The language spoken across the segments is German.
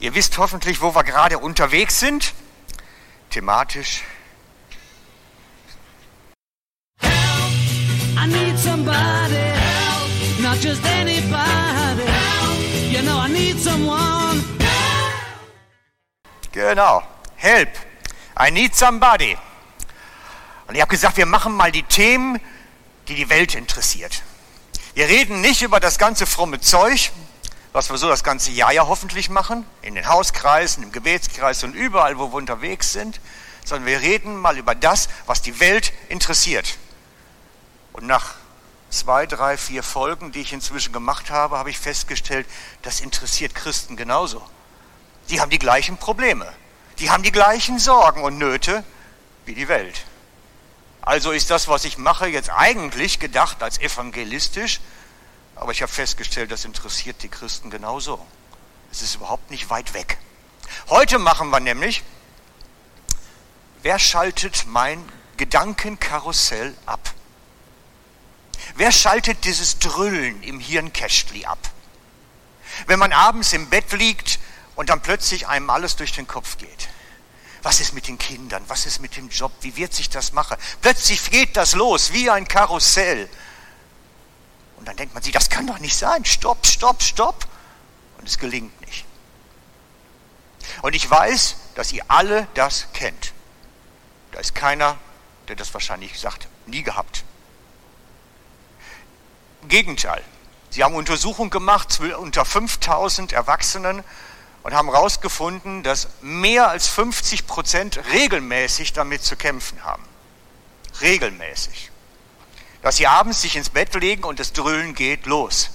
Ihr wisst hoffentlich, wo wir gerade unterwegs sind. Thematisch. Help, I need somebody help, not just anybody help, you know I need someone Genau. Help. I need somebody. Und ich habe gesagt, wir machen mal die Themen, die die Welt interessiert. Wir reden nicht über das ganze fromme Zeug, was wir so das ganze Jahr ja hoffentlich machen, in den Hauskreisen, im Gebetskreis und überall, wo wir unterwegs sind, sondern wir reden mal über das, was die Welt interessiert. Und nach zwei, drei, vier Folgen, die ich inzwischen gemacht habe, habe ich festgestellt, das interessiert Christen genauso. Die haben die gleichen Probleme, die haben die gleichen Sorgen und Nöte wie die Welt. Also ist das, was ich mache, jetzt eigentlich gedacht als evangelistisch, aber ich habe festgestellt, das interessiert die Christen genauso. Es ist überhaupt nicht weit weg. Heute machen wir nämlich, wer schaltet mein Gedankenkarussell ab? Wer schaltet dieses Drüllen im Hirnkästli ab? Wenn man abends im Bett liegt und dann plötzlich einem alles durch den Kopf geht. Was ist mit den Kindern? Was ist mit dem Job? Wie wird sich das machen? Plötzlich geht das los wie ein Karussell. Und dann denkt man sich, das kann doch nicht sein. Stopp, stopp, stopp. Und es gelingt nicht. Und ich weiß, dass ihr alle das kennt. Da ist keiner, der das wahrscheinlich sagt, nie gehabt. Im Gegenteil. Sie haben Untersuchungen gemacht unter 5000 Erwachsenen und haben herausgefunden, dass mehr als 50 Prozent regelmäßig damit zu kämpfen haben. Regelmäßig. Dass sie abends sich ins Bett legen und das Dröhnen geht los.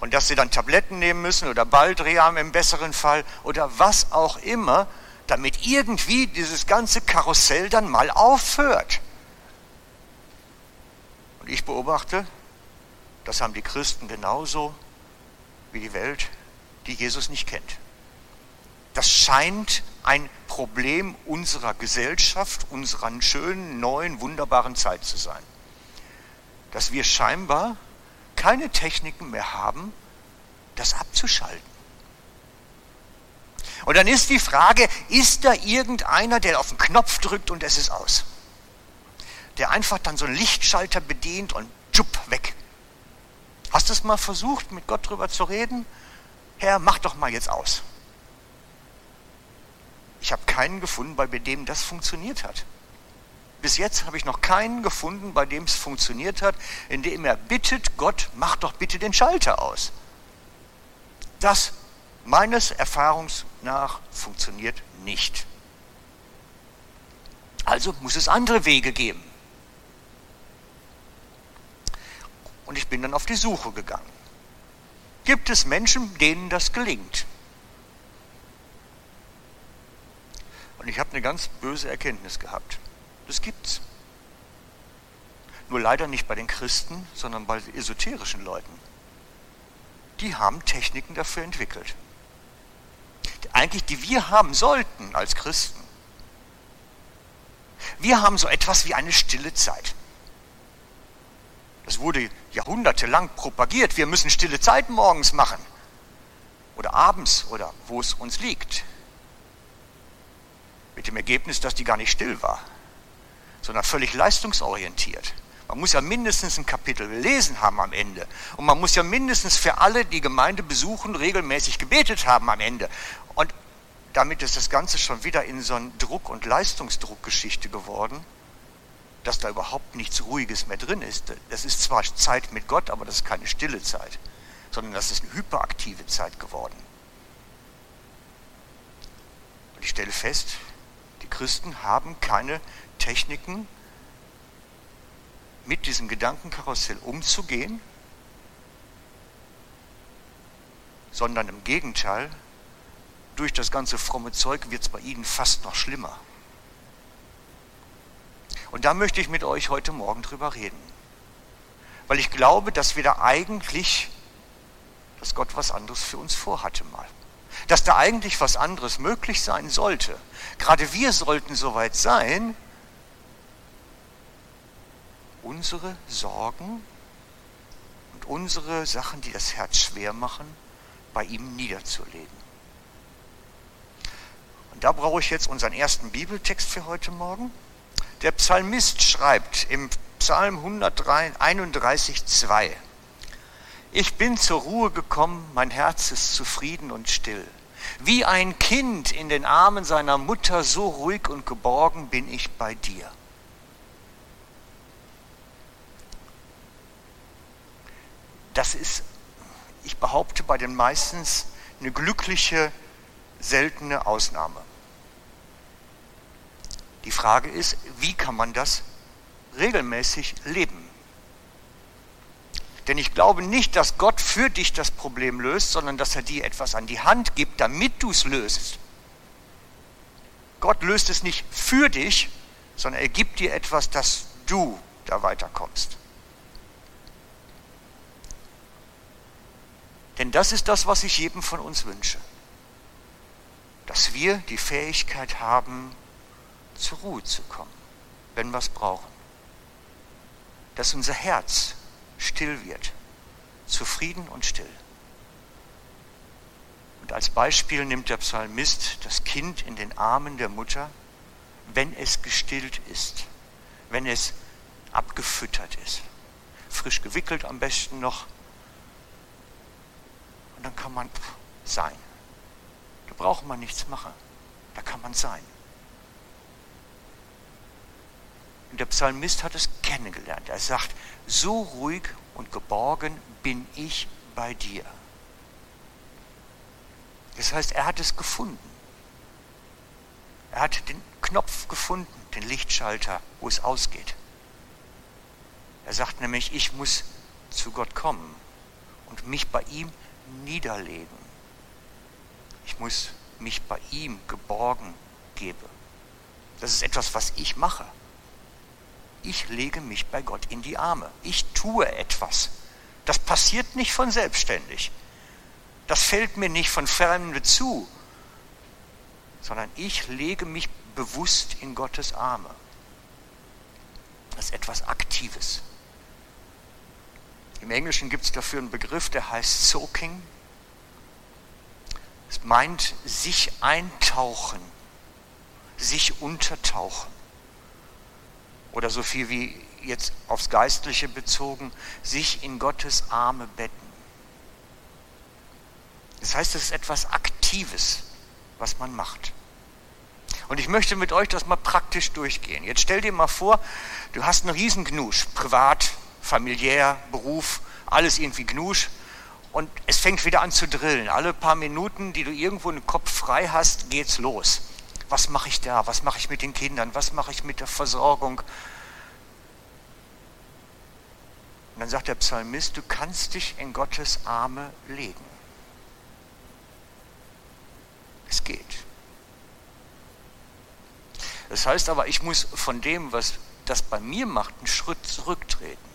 Und dass sie dann Tabletten nehmen müssen oder Baldrian im besseren Fall oder was auch immer, damit irgendwie dieses ganze Karussell dann mal aufhört. Und ich beobachte, das haben die Christen genauso wie die Welt, die Jesus nicht kennt. Das scheint ein Problem unserer Gesellschaft, unserer schönen, neuen, wunderbaren Zeit zu sein. Dass wir scheinbar keine Techniken mehr haben, das abzuschalten. Und dann ist die Frage, ist da irgendeiner, der auf den Knopf drückt und es ist aus? Der einfach dann so einen Lichtschalter bedient und tschupp, weg. Hast du es mal versucht, mit Gott drüber zu reden? Herr, mach doch mal jetzt aus. Ich habe keinen gefunden, bei dem das funktioniert hat. Bis jetzt habe ich noch keinen gefunden, bei dem es funktioniert hat, indem er bittet, Gott, mach doch bitte den Schalter aus. Das meines Erfahrungs nach funktioniert nicht. Also muss es andere Wege geben. Und ich bin dann auf die Suche gegangen. Gibt es Menschen, denen das gelingt? Und ich habe eine ganz böse Erkenntnis gehabt. Das gibt's. Nur leider nicht bei den Christen, sondern bei esoterischen Leuten. Die haben Techniken dafür entwickelt. Eigentlich, die wir haben sollten als Christen. Wir haben so etwas wie eine stille Zeit. Das wurde jahrhundertelang propagiert. Wir müssen stille Zeit morgens machen. Oder abends oder wo es uns liegt. Mit dem Ergebnis, dass die gar nicht still war, sondern völlig leistungsorientiert. Man muss ja mindestens ein Kapitel gelesen haben am Ende. Und man muss ja mindestens für alle, die Gemeinde besuchen, regelmäßig gebetet haben am Ende. Und damit ist das Ganze schon wieder in so eine Druck- und Leistungsdruckgeschichte geworden, dass da überhaupt nichts Ruhiges mehr drin ist. Das ist zwar Zeit mit Gott, aber das ist keine stille Zeit, sondern das ist eine hyperaktive Zeit geworden. Und ich stelle fest, die Christen haben keine Techniken, mit diesem Gedankenkarussell umzugehen, sondern im Gegenteil, durch das ganze fromme Zeug wird es bei ihnen fast noch schlimmer. Und da möchte ich mit euch heute Morgen drüber reden. Weil ich glaube, dass wir da eigentlich, dass Gott was anderes für uns vorhatte mal dass da eigentlich was anderes möglich sein sollte. Gerade wir sollten soweit sein, unsere Sorgen und unsere Sachen, die das Herz schwer machen, bei ihm niederzulegen. Und da brauche ich jetzt unseren ersten Bibeltext für heute Morgen. Der Psalmist schreibt im Psalm 131, 2. Ich bin zur Ruhe gekommen, mein Herz ist zufrieden und still. Wie ein Kind in den Armen seiner Mutter, so ruhig und geborgen bin ich bei dir. Das ist, ich behaupte, bei den meisten eine glückliche, seltene Ausnahme. Die Frage ist, wie kann man das regelmäßig leben? Denn ich glaube nicht, dass Gott für dich das Problem löst, sondern dass er dir etwas an die Hand gibt, damit du es löst. Gott löst es nicht für dich, sondern er gibt dir etwas, dass du da weiterkommst. Denn das ist das, was ich jedem von uns wünsche. Dass wir die Fähigkeit haben, zur Ruhe zu kommen, wenn wir es brauchen. Dass unser Herz still wird, zufrieden und still. Und als Beispiel nimmt der Psalmist das Kind in den Armen der Mutter, wenn es gestillt ist, wenn es abgefüttert ist, frisch gewickelt am besten noch. Und dann kann man sein. Da braucht man nichts machen. Da kann man sein. Und der Psalmist hat es kennengelernt. Er sagt, so ruhig und geborgen bin ich bei dir. Das heißt, er hat es gefunden. Er hat den Knopf gefunden, den Lichtschalter, wo es ausgeht. Er sagt nämlich, ich muss zu Gott kommen und mich bei ihm niederlegen. Ich muss mich bei ihm geborgen geben. Das ist etwas, was ich mache ich lege mich bei Gott in die Arme. Ich tue etwas. Das passiert nicht von selbstständig. Das fällt mir nicht von Ferne zu, sondern ich lege mich bewusst in Gottes Arme. Das ist etwas Aktives. Im Englischen gibt es dafür einen Begriff, der heißt Soaking. Es meint sich eintauchen, sich untertauchen oder so viel wie jetzt aufs Geistliche bezogen, sich in Gottes Arme betten. Das heißt, es ist etwas Aktives, was man macht. Und ich möchte mit euch das mal praktisch durchgehen. Jetzt stell dir mal vor, du hast einen riesen Gnusch, privat, familiär, Beruf, alles irgendwie Gnusch. Und es fängt wieder an zu drillen. Alle paar Minuten, die du irgendwo einen Kopf frei hast, geht's los was mache ich da? Was mache ich mit den Kindern? Was mache ich mit der Versorgung? Und dann sagt der Psalmist, du kannst dich in Gottes Arme legen. Es geht. Das heißt aber, ich muss von dem, was das bei mir macht, einen Schritt zurücktreten.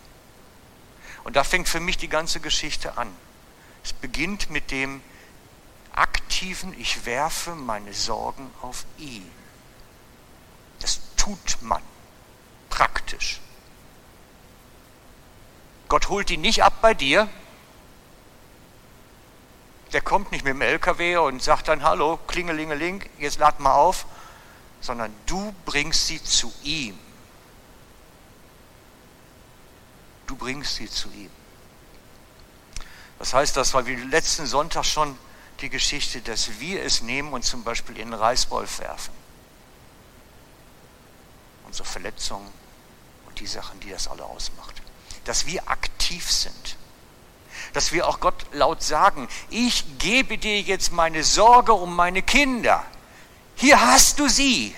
Und da fängt für mich die ganze Geschichte an. Es beginnt mit dem, aktiven, ich werfe meine Sorgen auf ihn. Das tut man praktisch. Gott holt ihn nicht ab bei dir. Der kommt nicht mit dem LKW und sagt dann, hallo, klingelingeling, jetzt lad mal auf, sondern du bringst sie zu ihm. Du bringst sie zu ihm. Was heißt das, weil wir letzten Sonntag schon die Geschichte, dass wir es nehmen und zum Beispiel in den Reißwolf werfen. Unsere Verletzungen und die Sachen, die das alle ausmacht. Dass wir aktiv sind. Dass wir auch Gott laut sagen, ich gebe dir jetzt meine Sorge um meine Kinder. Hier hast du sie.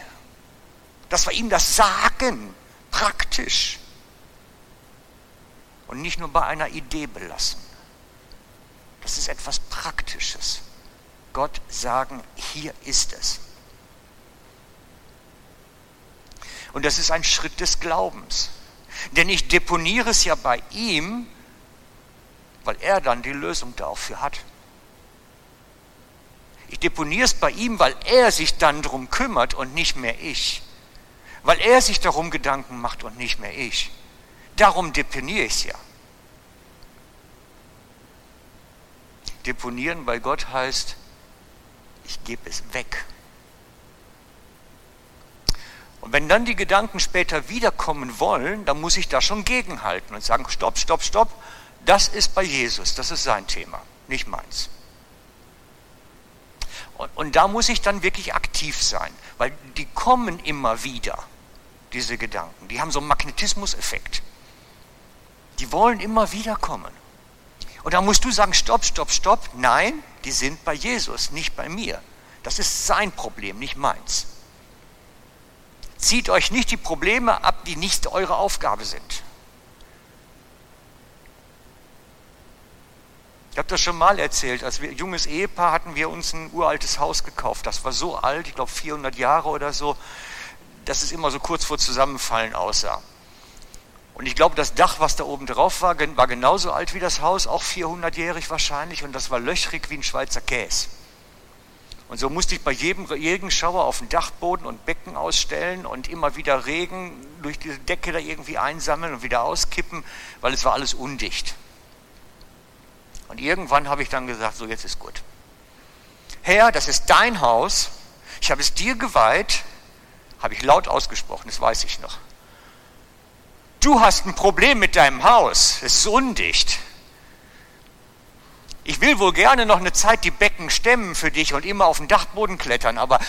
Dass wir ihm das sagen, praktisch. Und nicht nur bei einer Idee belassen. Das ist etwas Praktisches. Gott sagen, hier ist es. Und das ist ein Schritt des Glaubens. Denn ich deponiere es ja bei ihm, weil er dann die Lösung dafür hat. Ich deponiere es bei ihm, weil er sich dann darum kümmert und nicht mehr ich. Weil er sich darum Gedanken macht und nicht mehr ich. Darum deponiere ich es ja. Deponieren bei Gott heißt, ich gebe es weg. Und wenn dann die Gedanken später wiederkommen wollen, dann muss ich da schon gegenhalten und sagen, stopp, stopp, stopp, das ist bei Jesus, das ist sein Thema, nicht meins. Und, und da muss ich dann wirklich aktiv sein, weil die kommen immer wieder, diese Gedanken. Die haben so einen Magnetismuseffekt. Die wollen immer wieder kommen. Und da musst du sagen, stopp, stopp, stopp. Nein, die sind bei Jesus, nicht bei mir. Das ist sein Problem, nicht meins. Zieht euch nicht die Probleme ab, die nicht eure Aufgabe sind. Ich habe das schon mal erzählt. Als wir junges Ehepaar hatten wir uns ein uraltes Haus gekauft. Das war so alt, ich glaube 400 Jahre oder so, dass es immer so kurz vor Zusammenfallen aussah. Und ich glaube, das Dach, was da oben drauf war, war genauso alt wie das Haus, auch 400-jährig wahrscheinlich, und das war löchrig wie ein Schweizer Käse. Und so musste ich bei jedem Regenschauer auf den Dachboden und Becken ausstellen und immer wieder Regen durch diese Decke da irgendwie einsammeln und wieder auskippen, weil es war alles undicht. Und irgendwann habe ich dann gesagt, so jetzt ist gut. Herr, das ist dein Haus, ich habe es dir geweiht, habe ich laut ausgesprochen, das weiß ich noch. Du hast ein Problem mit deinem Haus, es ist undicht. Ich will wohl gerne noch eine Zeit die Becken stemmen für dich und immer auf den Dachboden klettern, aber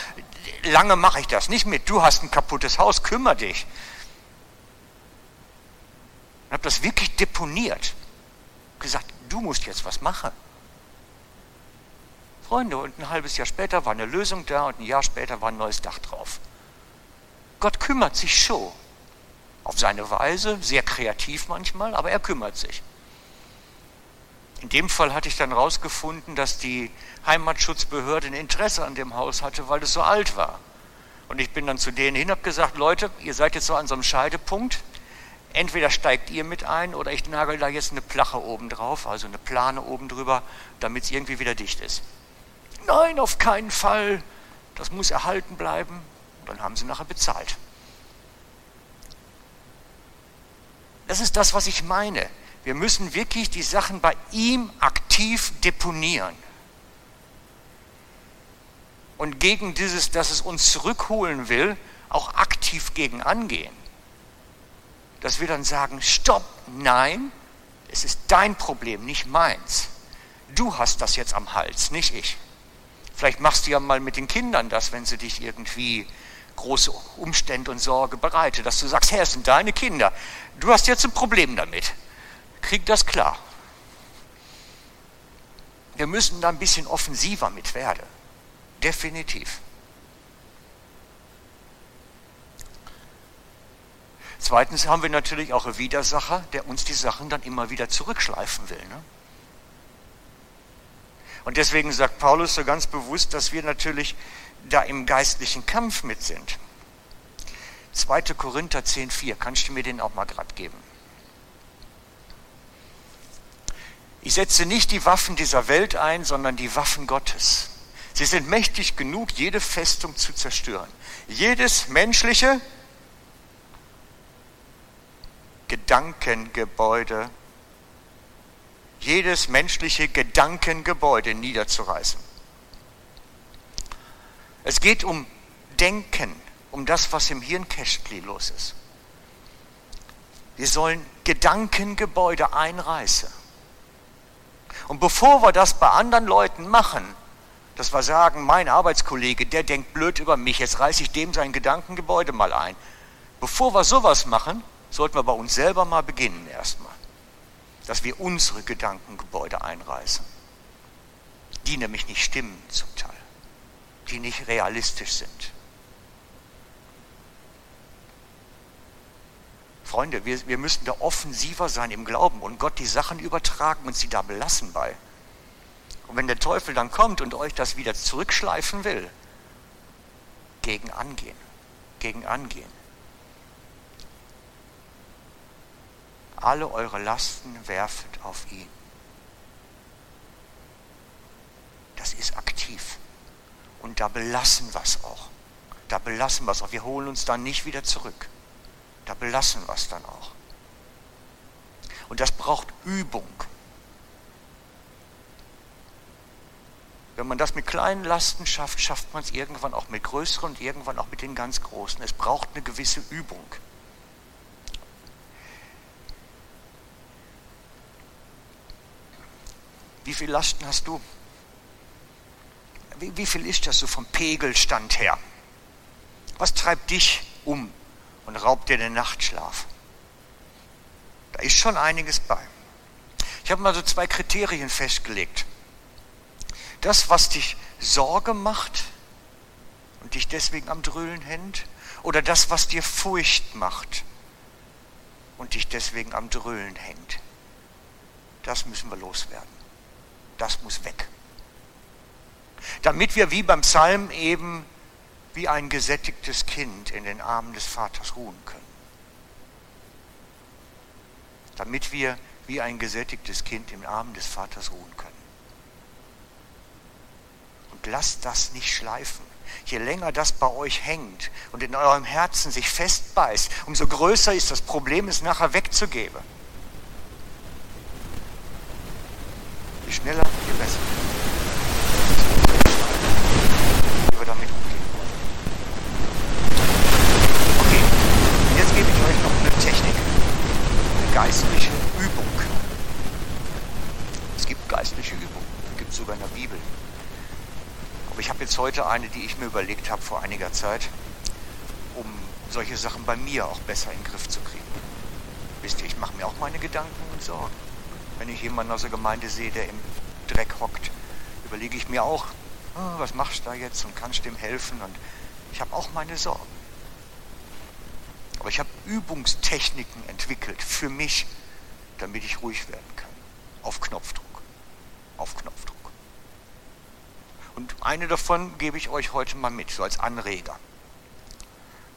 lange mache ich das nicht mit. Du hast ein kaputtes Haus, kümmere dich. Ich habe das wirklich deponiert. Gesagt, du musst jetzt was machen. Freunde, und ein halbes Jahr später war eine Lösung da und ein Jahr später war ein neues Dach drauf. Gott kümmert sich schon. Auf seine Weise, sehr kreativ manchmal, aber er kümmert sich. In dem Fall hatte ich dann herausgefunden, dass die Heimatschutzbehörde ein Interesse an dem Haus hatte, weil es so alt war. Und ich bin dann zu denen hin und habe gesagt, Leute, ihr seid jetzt so an so einem Scheidepunkt. Entweder steigt ihr mit ein oder ich nagel da jetzt eine Plache oben drauf, also eine Plane oben drüber, damit es irgendwie wieder dicht ist. Nein, auf keinen Fall. Das muss erhalten bleiben. Und dann haben sie nachher bezahlt. Das ist das, was ich meine. Wir müssen wirklich die Sachen bei ihm aktiv deponieren. Und gegen dieses, dass es uns zurückholen will, auch aktiv gegen angehen. Dass wir dann sagen, stopp, nein, es ist dein Problem, nicht meins. Du hast das jetzt am Hals, nicht ich. Vielleicht machst du ja mal mit den Kindern das, wenn sie dich irgendwie große Umstände und Sorge bereiten, dass du sagst, Herr, es sind deine Kinder. Du hast jetzt ein Problem damit kriegt das klar. Wir müssen da ein bisschen offensiver mit werden. Definitiv. Zweitens haben wir natürlich auch einen Widersacher, der uns die Sachen dann immer wieder zurückschleifen will. Ne? Und deswegen sagt Paulus so ganz bewusst, dass wir natürlich da im geistlichen Kampf mit sind. 2. Korinther 10,4, kannst du mir den auch mal gerade geben? Ich setze nicht die Waffen dieser Welt ein, sondern die Waffen Gottes. Sie sind mächtig genug, jede Festung zu zerstören. Jedes menschliche Gedankengebäude, jedes menschliche Gedankengebäude niederzureißen. Es geht um Denken, um das, was im Hirnkästchen los ist. Wir sollen Gedankengebäude einreißen. Und bevor wir das bei anderen Leuten machen, dass wir sagen, mein Arbeitskollege, der denkt blöd über mich, jetzt reiße ich dem sein Gedankengebäude mal ein. Bevor wir sowas machen, sollten wir bei uns selber mal beginnen erstmal. Dass wir unsere Gedankengebäude einreißen. Die nämlich nicht stimmen zum Teil. Die nicht realistisch sind. Freunde, wir, wir müssen da offensiver sein im Glauben und Gott die Sachen übertragen und sie da belassen bei. Und wenn der Teufel dann kommt und euch das wieder zurückschleifen will, gegen angehen, gegen angehen. Alle eure Lasten werfet auf ihn. Das ist aktiv. Und da belassen wir es auch. Da belassen wir es auch. Wir holen uns dann nicht wieder zurück. Da belassen wir es dann auch. Und das braucht Übung. Wenn man das mit kleinen Lasten schafft, schafft man es irgendwann auch mit größeren und irgendwann auch mit den ganz großen. Es braucht eine gewisse Übung. Wie viele Lasten hast du? Wie, wie viel ist das so vom Pegelstand her? Was treibt dich um und raubt dir den Nachtschlaf? Da ist schon einiges bei. Ich habe mal so zwei Kriterien festgelegt. Das, was dich Sorge macht und dich deswegen am Dröhlen hängt, oder das, was dir Furcht macht und dich deswegen am Dröhlen hängt. Das müssen wir loswerden das muss weg. Damit wir wie beim Psalm eben wie ein gesättigtes Kind in den Armen des Vaters ruhen können. Damit wir wie ein gesättigtes Kind im Armen des Vaters ruhen können. Und lasst das nicht schleifen. Je länger das bei euch hängt und in eurem Herzen sich festbeißt, umso größer ist das Problem, es nachher wegzugeben. Je schneller, je besser. Wie wir damit umgehen wollen. Okay, jetzt gebe ich euch noch eine Technik, eine geistliche Übung. Es gibt geistliche Übungen, gibt es sogar in der Bibel. Aber ich habe jetzt heute eine, die ich mir überlegt habe vor einiger Zeit, um solche Sachen bei mir auch besser in den Griff zu kriegen. Wisst ihr, ich mache mir auch meine Gedanken und Sorgen. Wenn ich jemanden aus der Gemeinde sehe, der im Dreck hockt, überlege ich mir auch, oh, was machst du da jetzt und kannst dem helfen? Und ich habe auch meine Sorgen. Aber ich habe Übungstechniken entwickelt für mich, damit ich ruhig werden kann. Auf Knopfdruck. Auf Knopfdruck. Und eine davon gebe ich euch heute mal mit, so als Anreger.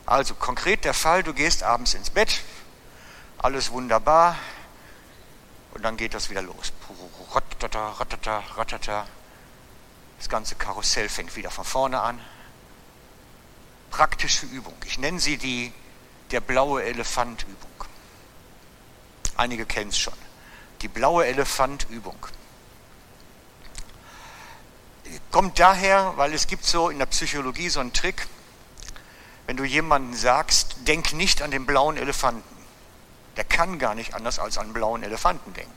Also konkret der Fall, du gehst abends ins Bett, alles wunderbar, und dann geht das wieder los. Ratata, ratata, ratata. Das ganze Karussell fängt wieder von vorne an. Praktische Übung. Ich nenne sie die der blaue Elefant-Übung. Einige kennen es schon. Die blaue Elefant-Übung. Kommt daher, weil es gibt so in der Psychologie so einen Trick, wenn du jemanden sagst, denk nicht an den blauen Elefanten der kann gar nicht anders als an einen blauen Elefanten denken.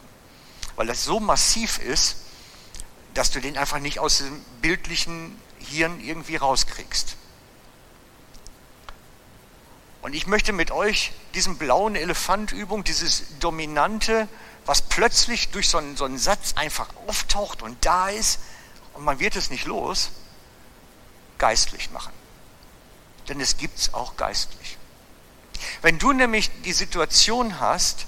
Weil das so massiv ist, dass du den einfach nicht aus dem bildlichen Hirn irgendwie rauskriegst. Und ich möchte mit euch diesen blauen Elefantübung, dieses Dominante, was plötzlich durch so einen, so einen Satz einfach auftaucht und da ist und man wird es nicht los, geistlich machen. Denn es gibt es auch geistlich. Wenn du nämlich die Situation hast,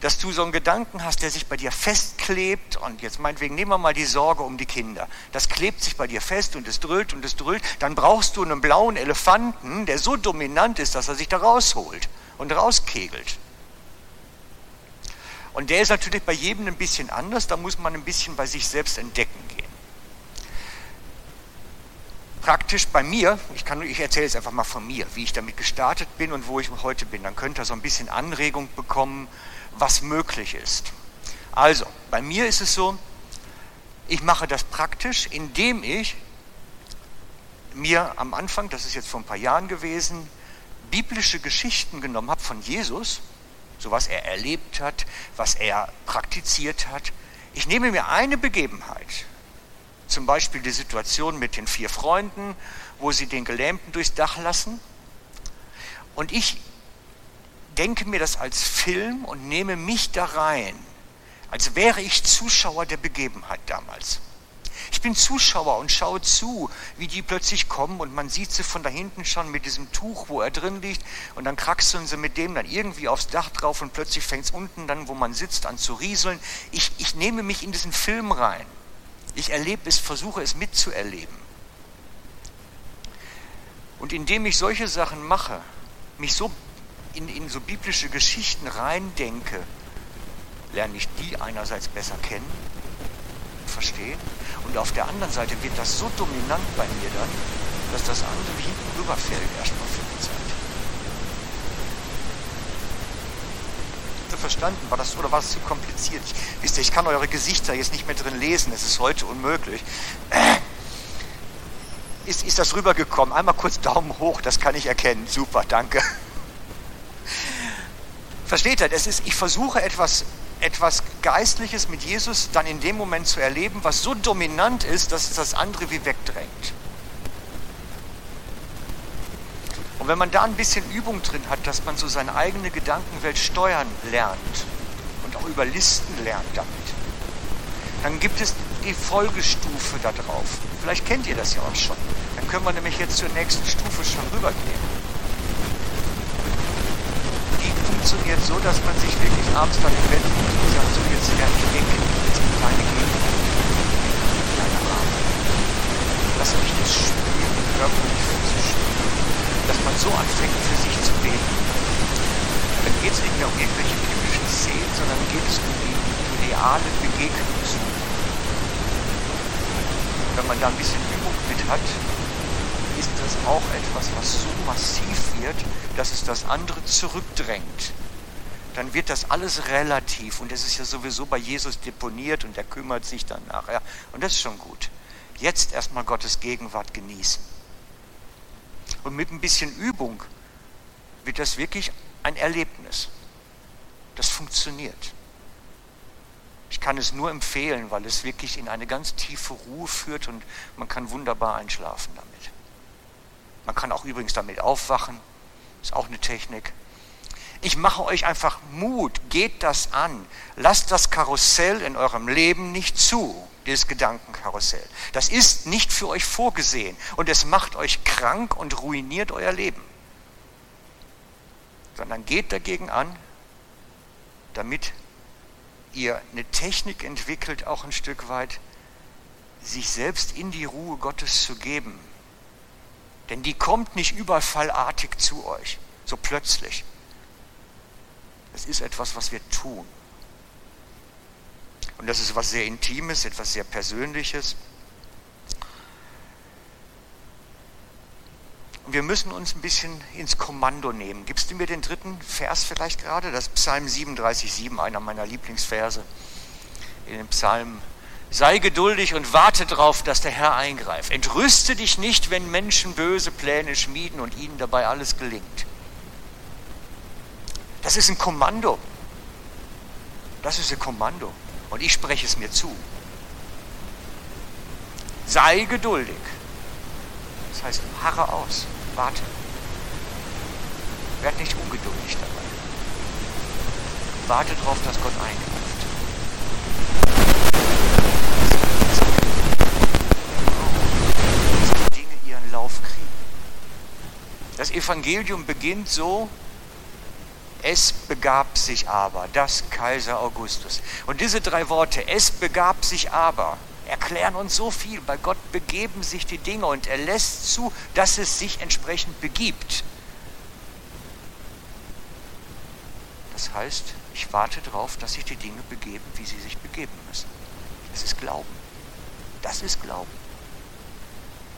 dass du so einen Gedanken hast, der sich bei dir festklebt und jetzt meinetwegen nehmen wir mal die Sorge um die Kinder. Das klebt sich bei dir fest und es dröhlt und es dröhlt. Dann brauchst du einen blauen Elefanten, der so dominant ist, dass er sich da rausholt und rauskegelt. Und der ist natürlich bei jedem ein bisschen anders, da muss man ein bisschen bei sich selbst entdecken gehen praktisch bei mir, ich, ich erzähle jetzt einfach mal von mir, wie ich damit gestartet bin und wo ich heute bin. Dann könnt ihr so ein bisschen Anregung bekommen, was möglich ist. Also, bei mir ist es so, ich mache das praktisch, indem ich mir am Anfang, das ist jetzt vor ein paar Jahren gewesen, biblische Geschichten genommen habe von Jesus, so was er erlebt hat, was er praktiziert hat. Ich nehme mir eine Begebenheit, zum Beispiel die Situation mit den vier Freunden, wo sie den Gelähmten durchs Dach lassen. Und ich denke mir das als Film und nehme mich da rein, als wäre ich Zuschauer der Begebenheit damals. Ich bin Zuschauer und schaue zu, wie die plötzlich kommen und man sieht sie von da hinten schon mit diesem Tuch, wo er drin liegt und dann kraxeln sie mit dem dann irgendwie aufs Dach drauf und plötzlich fängt es unten dann, wo man sitzt, an zu rieseln. Ich, ich nehme mich in diesen Film rein. Ich erlebe es, versuche es mitzuerleben. Und indem ich solche Sachen mache, mich so in, in so biblische Geschichten reindenke, lerne ich die einerseits besser kennen, verstehen, und auf der anderen Seite wird das so dominant bei mir dann, dass das andere hinten rüberfällt erstmal für die Zeit. Verstanden? War das, oder war es zu kompliziert? Ich, wisst ihr, ich kann eure Gesichter jetzt nicht mehr drin lesen, es ist heute unmöglich. Äh, ist, ist das rübergekommen? Einmal kurz Daumen hoch, das kann ich erkennen. Super, danke. Versteht ihr? Das ist, ich versuche etwas, etwas Geistliches mit Jesus dann in dem Moment zu erleben, was so dominant ist, dass es das andere wie wegdrängt. Und wenn man da ein bisschen Übung drin hat, dass man so seine eigene Gedankenwelt steuern lernt und auch über Listen lernt damit, dann gibt es die Folgestufe da drauf. Vielleicht kennt ihr das ja auch schon. Dann können wir nämlich jetzt zur nächsten Stufe schon rübergehen funktioniert so, dass man sich wirklich abends dann im Bett und sagt, so jetzt lerne ich denken, jetzt eine kleine Gegend. Lass mich das spüren, körperlich. Dass man so anfängt, für sich zu beten. Dann geht es nicht mehr um irgendwelche biblischen Szenen, sondern geht es um die reale Begegnung zu. Wenn man da ein bisschen Übung mit hat, ist das auch etwas, was so massiv wird, dass es das andere zurückdrängt. Dann wird das alles relativ und es ist ja sowieso bei Jesus deponiert und er kümmert sich dann nachher. Und das ist schon gut. Jetzt erstmal Gottes Gegenwart genießen. Und mit ein bisschen Übung wird das wirklich ein Erlebnis. Das funktioniert. Ich kann es nur empfehlen, weil es wirklich in eine ganz tiefe Ruhe führt und man kann wunderbar einschlafen damit. Man kann auch übrigens damit aufwachen, ist auch eine Technik. Ich mache euch einfach Mut, geht das an. Lasst das Karussell in eurem Leben nicht zu, dieses Gedankenkarussell. Das ist nicht für euch vorgesehen und es macht euch krank und ruiniert euer Leben. Sondern geht dagegen an, damit ihr eine Technik entwickelt, auch ein Stück weit, sich selbst in die Ruhe Gottes zu geben denn die kommt nicht überfallartig zu euch, so plötzlich. Es ist etwas, was wir tun. Und das ist etwas sehr Intimes, etwas sehr Persönliches. Und wir müssen uns ein bisschen ins Kommando nehmen. Gibst du mir den dritten Vers vielleicht gerade? Das ist Psalm 37,7, einer meiner Lieblingsverse. In dem Psalm Sei geduldig und warte darauf, dass der Herr eingreift. Entrüste dich nicht, wenn Menschen böse Pläne schmieden und ihnen dabei alles gelingt. Das ist ein Kommando. Das ist ein Kommando. Und ich spreche es mir zu. Sei geduldig. Das heißt, harre aus, warte. Werd nicht ungeduldig dabei. Warte darauf, dass Gott eingreift. Lauf kriegen. Das Evangelium beginnt so, es begab sich aber, das Kaiser Augustus. Und diese drei Worte, es begab sich aber, erklären uns so viel. Bei Gott begeben sich die Dinge und er lässt zu, dass es sich entsprechend begibt. Das heißt, ich warte darauf, dass sich die Dinge begeben, wie sie sich begeben müssen. Das ist Glauben. Das ist Glauben.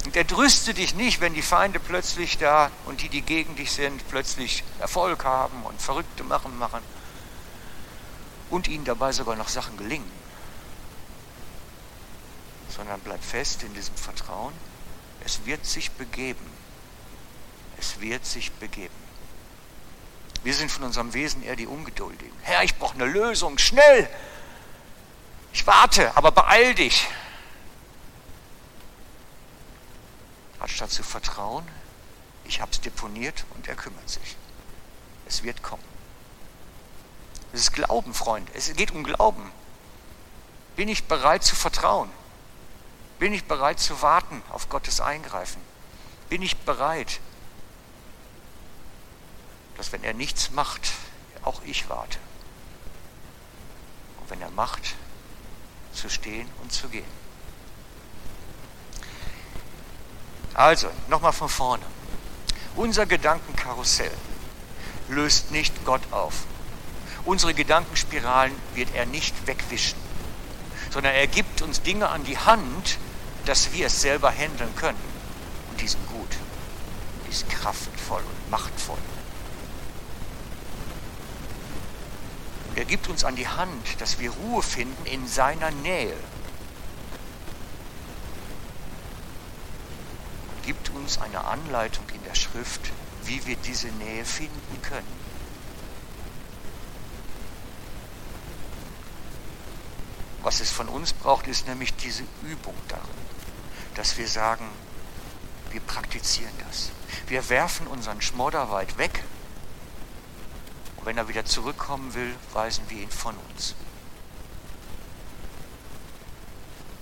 Und entrüste dich nicht, wenn die Feinde plötzlich da und die, die gegen dich sind, plötzlich Erfolg haben und verrückte Machen machen und ihnen dabei sogar noch Sachen gelingen. Sondern bleib fest in diesem Vertrauen, es wird sich begeben. Es wird sich begeben. Wir sind von unserem Wesen eher die Ungeduldigen. Herr, ich brauche eine Lösung, schnell! Ich warte, aber beeil dich. Anstatt zu vertrauen, ich habe es deponiert und er kümmert sich. Es wird kommen. Es ist Glauben, Freund. Es geht um Glauben. Bin ich bereit zu vertrauen? Bin ich bereit zu warten auf Gottes Eingreifen? Bin ich bereit, dass wenn er nichts macht, auch ich warte? Und wenn er macht, zu stehen und zu gehen. Also, nochmal von vorne. Unser Gedankenkarussell löst nicht Gott auf. Unsere Gedankenspiralen wird er nicht wegwischen, sondern er gibt uns Dinge an die Hand, dass wir es selber handeln können. Und die sind gut, die sind kraftvoll und machtvoll. Er gibt uns an die Hand, dass wir Ruhe finden in seiner Nähe. Und gibt uns eine Anleitung in der Schrift, wie wir diese Nähe finden können. Was es von uns braucht, ist nämlich diese Übung darin, dass wir sagen, wir praktizieren das. Wir werfen unseren Schmodder weit weg und wenn er wieder zurückkommen will, weisen wir ihn von uns.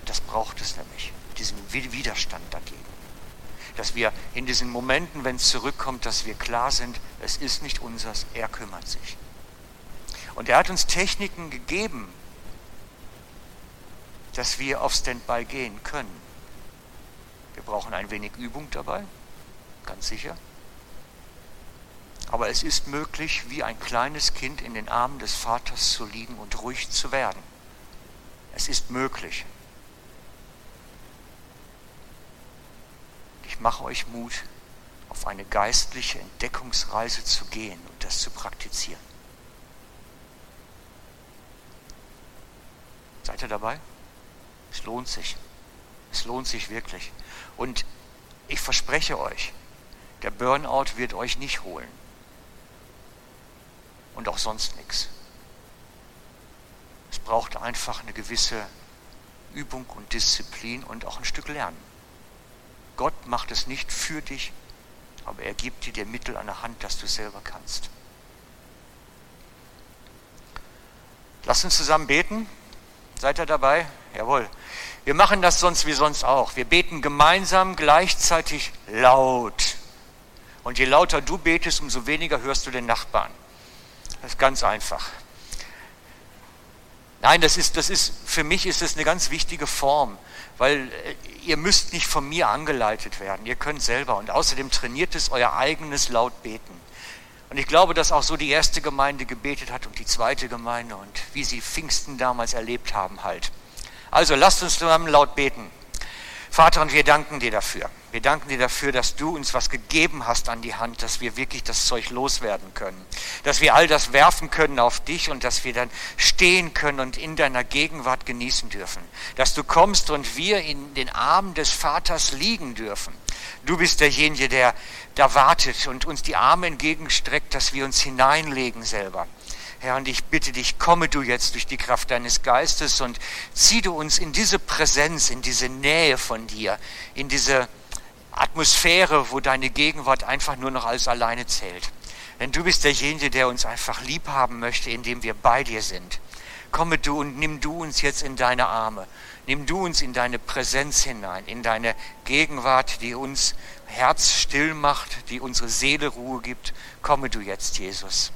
Das braucht es nämlich, diesen Widerstand dagegen. Dass wir in diesen Momenten, wenn es zurückkommt, dass wir klar sind, es ist nicht unseres, er kümmert sich. Und er hat uns Techniken gegeben, dass wir auf Standby gehen können. Wir brauchen ein wenig Übung dabei, ganz sicher. Aber es ist möglich, wie ein kleines Kind in den Armen des Vaters zu liegen und ruhig zu werden. Es ist möglich. Ich mache euch Mut, auf eine geistliche Entdeckungsreise zu gehen und das zu praktizieren. Seid ihr dabei? Es lohnt sich. Es lohnt sich wirklich. Und ich verspreche euch, der Burnout wird euch nicht holen. Und auch sonst nichts. Es braucht einfach eine gewisse Übung und Disziplin und auch ein Stück Lernen. Gott macht es nicht für dich, aber er gibt dir die Mittel an der Hand, dass du es selber kannst. Lass uns zusammen beten. Seid ihr dabei? Jawohl. Wir machen das sonst wie sonst auch. Wir beten gemeinsam gleichzeitig laut. Und je lauter du betest, umso weniger hörst du den Nachbarn. Das ist ganz einfach. Nein, das ist, das ist, für mich ist es eine ganz wichtige Form, weil äh, ihr müsst nicht von mir angeleitet werden. Ihr könnt selber. Und außerdem trainiert es euer eigenes Lautbeten. Und ich glaube, dass auch so die erste Gemeinde gebetet hat und die zweite Gemeinde und wie sie Pfingsten damals erlebt haben halt. Also lasst uns zusammen laut beten. Vater, und wir danken dir dafür. Wir danken dir dafür, dass du uns was gegeben hast an die Hand, dass wir wirklich das Zeug loswerden können. Dass wir all das werfen können auf dich und dass wir dann stehen können und in deiner Gegenwart genießen dürfen. Dass du kommst und wir in den Armen des Vaters liegen dürfen. Du bist derjenige, der da wartet und uns die Arme entgegenstreckt, dass wir uns hineinlegen selber. Herr, und ich bitte dich, komme du jetzt durch die Kraft deines Geistes und zieh du uns in diese Präsenz, in diese Nähe von dir, in diese Atmosphäre, wo deine Gegenwart einfach nur noch als alleine zählt. Denn du bist derjenige, der uns einfach lieb haben möchte, indem wir bei dir sind. Komme du und nimm du uns jetzt in deine Arme. Nimm du uns in deine Präsenz hinein, in deine Gegenwart, die uns Herz still macht, die unsere Seele Ruhe gibt. Komme du jetzt, Jesus.